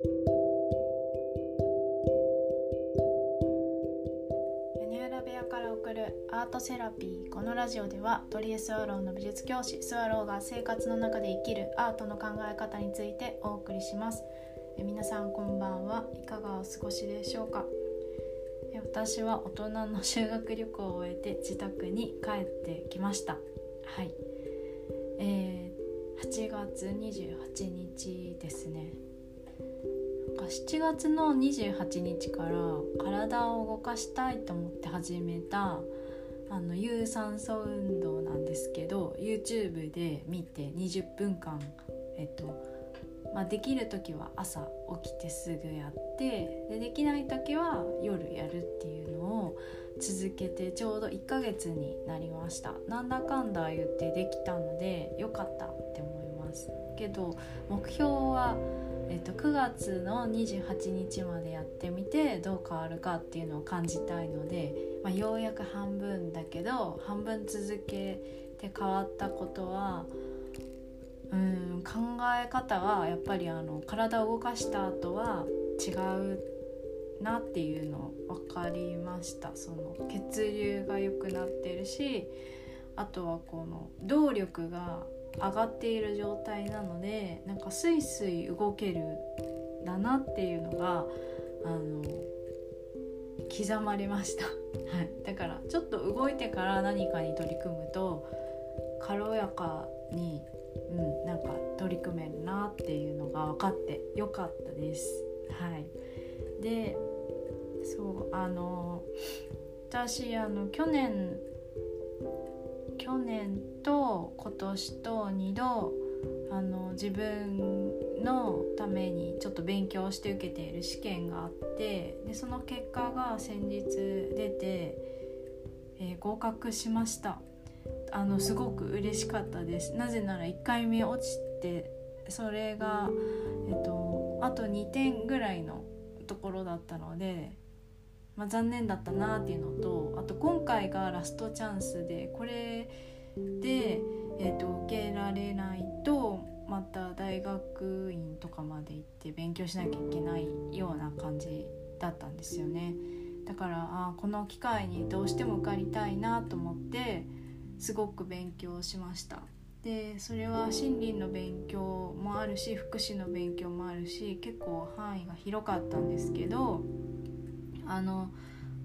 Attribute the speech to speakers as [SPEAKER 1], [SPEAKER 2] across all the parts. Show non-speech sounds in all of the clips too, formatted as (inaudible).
[SPEAKER 1] 屋根裏部屋から送るアートセラピー。このラジオでは鳥居スワローの美術教師スワローが生活の中で生きるアートの考え方についてお送りします。え皆さんこんばんは。いかがお過ごしでしょうか？私は大人の修学旅行を終えて自宅に帰ってきました。はい。えー、8月28日ですね。7月の28日から体を動かしたいと思って始めたあの有酸素運動なんですけど YouTube で見て20分間えっとまあ、できる時は朝起きてすぐやってでできない時は夜やるっていうのを続けてちょうど1ヶ月になりました。なんだかんだ言ってできたので良かったって思います。けど目標はえっと、9月の28日までやってみてどう変わるかっていうのを感じたいので、まあ、ようやく半分だけど半分続けて変わったことはうん考え方はやっぱりあの体を動かした後は違うなっていうの分かりました。その血流が良くなってるしあとはこの動力が上がっている状態なのでなんかスイスイ動けるだなっていうのがあの刻まれました、(laughs) はい、だからちょっと動いてから何かに取り組むと軽やかに、うん、なんか取り組めるなっていうのが分かってよかったです。はい、でそうあの私あの去年去年と今年と2度あの自分のためにちょっと勉強して受けている試験があってでその結果が先日出て、えー、合格しました。あのすごく嬉しかったです。なぜなら1回目落ちてそれが、えっと、あと2点ぐらいのところだったのでまあ、残念だったなっていうのとあと今回がラストチャンスでこれで、えーと、受けられないとまた大学院とかまで行って勉強しなきゃいけないような感じだったんですよね。だからあこの機会にどうしても受かりたいなと思ってすごく勉強しました。でそれは心理の勉強もあるし福祉の勉強もあるし結構範囲が広かったんですけどあの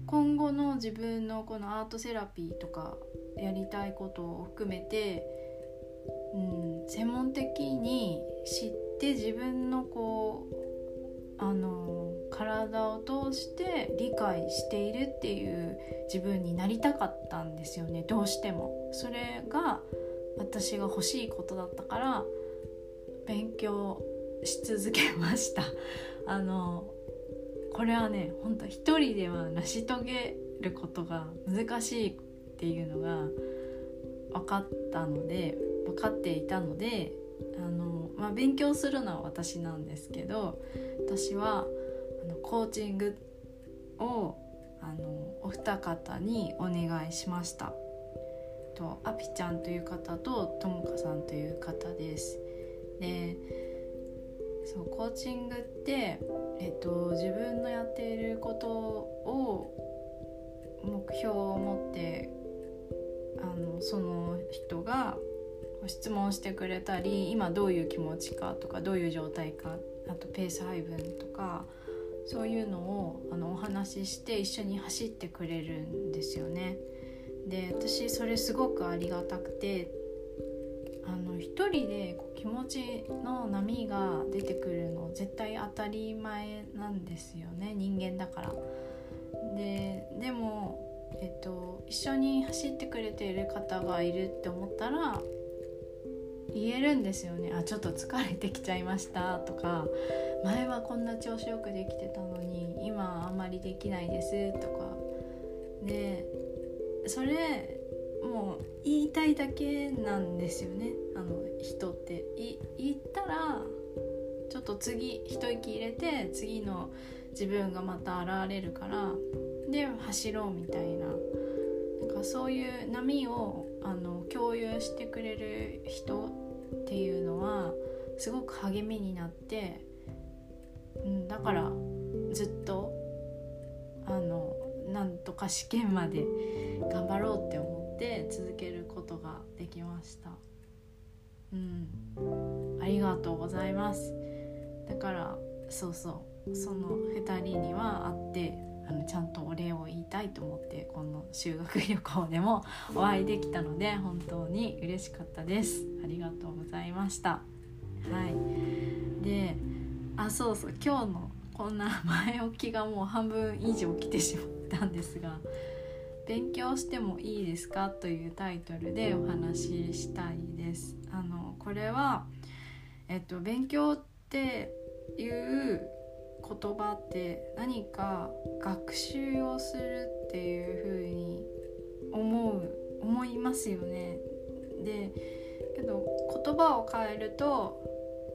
[SPEAKER 1] 今後の自分のこのアートセラピーとかやりたいことを含めて、うん、専門的に知って自分のこうあの体を通して理解しているっていう自分になりたかったんですよねどうしても。それが私が欲しいことだったから勉強し続けました。(laughs) あのこれはね本当一人では成し遂げることが難しいっていうのが分かったので分かっていたのであの、まあ、勉強するのは私なんですけど私はあのコーチングをあのお二方にお願いしました。とアピちゃんという方とともかさんという方です。でそうコーチングってえっと、自分のやっていることを目標を持ってあのその人が質問してくれたり今どういう気持ちかとかどういう状態かあとペース配分とかそういうのをあのお話しして一緒に走ってくれるんですよね。で私それすごくありがたくてあの一人でこう気持ちの波が出てくるの絶対当たり前なんですよね人間だから。一緒に走ってくれている方がいるって思ったら言えるんですよね。あちょっと疲れてきちゃいました。とか前はこんな調子よくできてたのに今はあんまりできないです。とか。でそれもう言いたいだけなんですよね。あの人って。言ったらちょっと次一息入れて次の自分がまた現れるからで走ろうみたいな。なんかそういう波をあの共有してくれる人っていうのはすごく励みになって、うんだからずっとあのなんとか試験まで頑張ろうって思って続けることができました。うん。ありがとうございます。だからそうそう。その2人には会ってあのちゃんとお礼を言いたいと思ってこの修学旅行でもお会いできたので本当に嬉しかったですありがとうございましたはいであそうそう今日のこんな前置きがもう半分以上来てしまったんですが「勉強してもいいですか?」というタイトルでお話ししたいです。あのこれは、えっと、勉強っていう言葉って何か学習をするっていう風に思う思いますよね。でけど言葉を変えると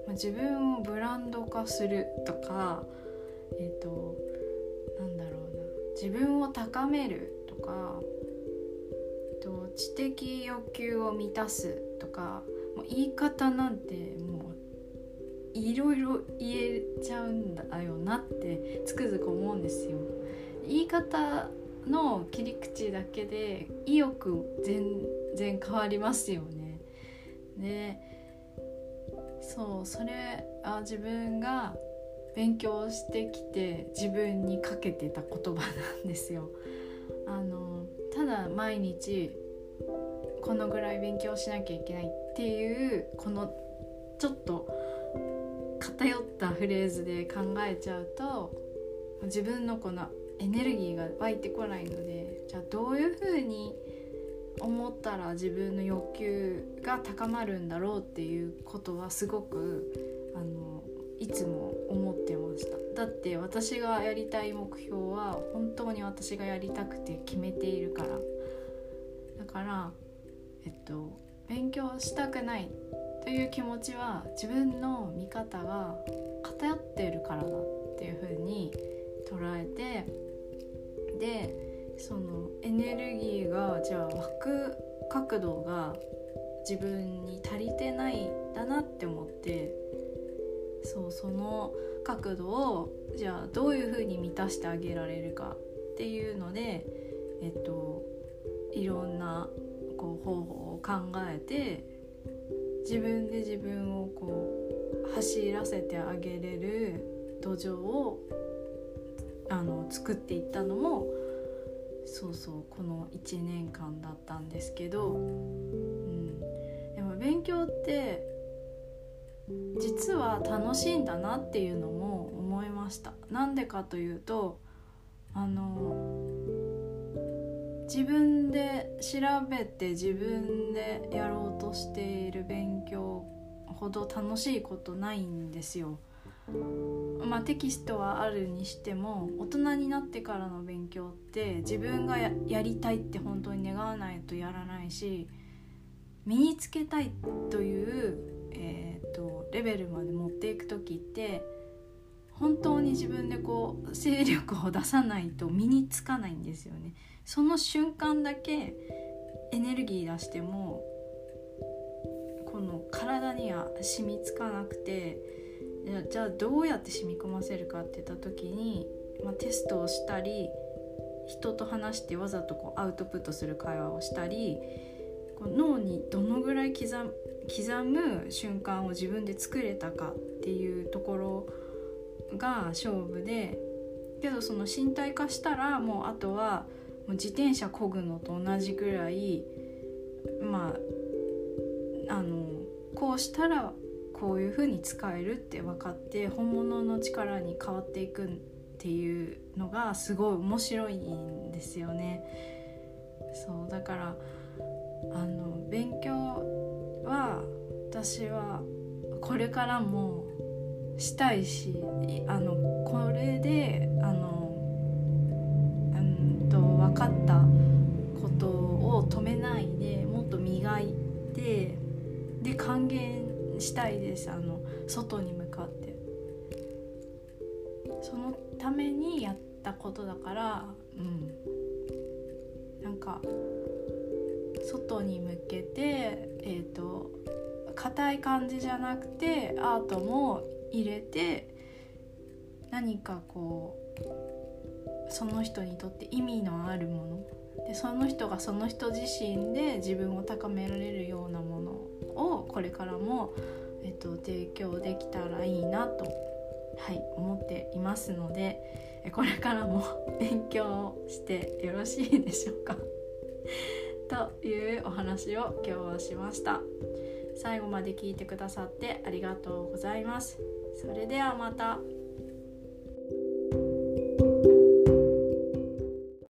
[SPEAKER 1] 自分をブランド化するとかえっ、ー、となんだろうな自分を高めるとか、えー、と知的欲求を満たすとかもう言い方なんていろいろ言えちゃうんだよなってつくづく思うんですよ。言い方の切り口だけで意欲全然変わりますよね。でそうそれあ自分が勉強してきて自分にかけてた言葉なんですよ。あのただ毎日このぐらい勉強しなきゃいけないっていうこのちょっと偏ったフレーズで考えちゃうと自分のこのエネルギーが湧いてこないのでじゃあどういうふうに思ったら自分の欲求が高まるんだろうっていうことはすごくあのいつも思ってました。だって私がやりたい目標は本当に私がやりたくて決めているから。だからえっと勉強したくない。という気持ちは自分の見方が偏っているからだっていうふうに捉えてでそのエネルギーがじゃあ湧く角度が自分に足りてないんだなって思ってそうその角度をじゃあどういうふうに満たしてあげられるかっていうのでえっといろんなこう方法を考えて自分で自分をこう走らせてあげれる土壌をあの作っていったのもそうそうこの1年間だったんですけど、うん、でも勉強って実は楽しいんだなっていうのも思いました。なんでかというとあの自分で調べて自分でやろうとしている勉強ほど楽しいことないんですよ。まあ、テキストはあるにしても大人になってからの勉強って自分がやりたいって本当に願わないとやらないし身につけたいというえーと、レベルまで持っていく時って本当に自分でこう勢力を出さないと身につかないんですよね。その瞬間だけエネルギー出してもこの体には染みつかなくてじゃあどうやって染み込ませるかって言った時に、まあ、テストをしたり人と話してわざとこうアウトプットする会話をしたりこう脳にどのぐらい刻刻む瞬間を自分で作れたかっていうところが勝負でけどその身体化したらもうあとはう自転車こぐのと同じぐらいまああのこうしたらこういう風に使えるって分かって本物の力に変わっていくっていうのがすごい面白いんですよね。そうだからあの勉強は私はこれからもしたいしあのこれであのかったことを止めないでもっと磨いてで還元したいですあの外に向かって。そのためにやったことだからうん。なんか外に向けてえっ、ー、と硬い感じじゃなくてアートも入れて何かこうその人にとって意味のあるもの。でその人がその人自身で自分を高められるようなものをこれからも、えっと、提供できたらいいなと、はい、思っていますのでこれからも (laughs) 勉強してよろしいでしょうか？(laughs) というお話を今日はしました。最後まで聞いてくださってありがとうございます。それではまた。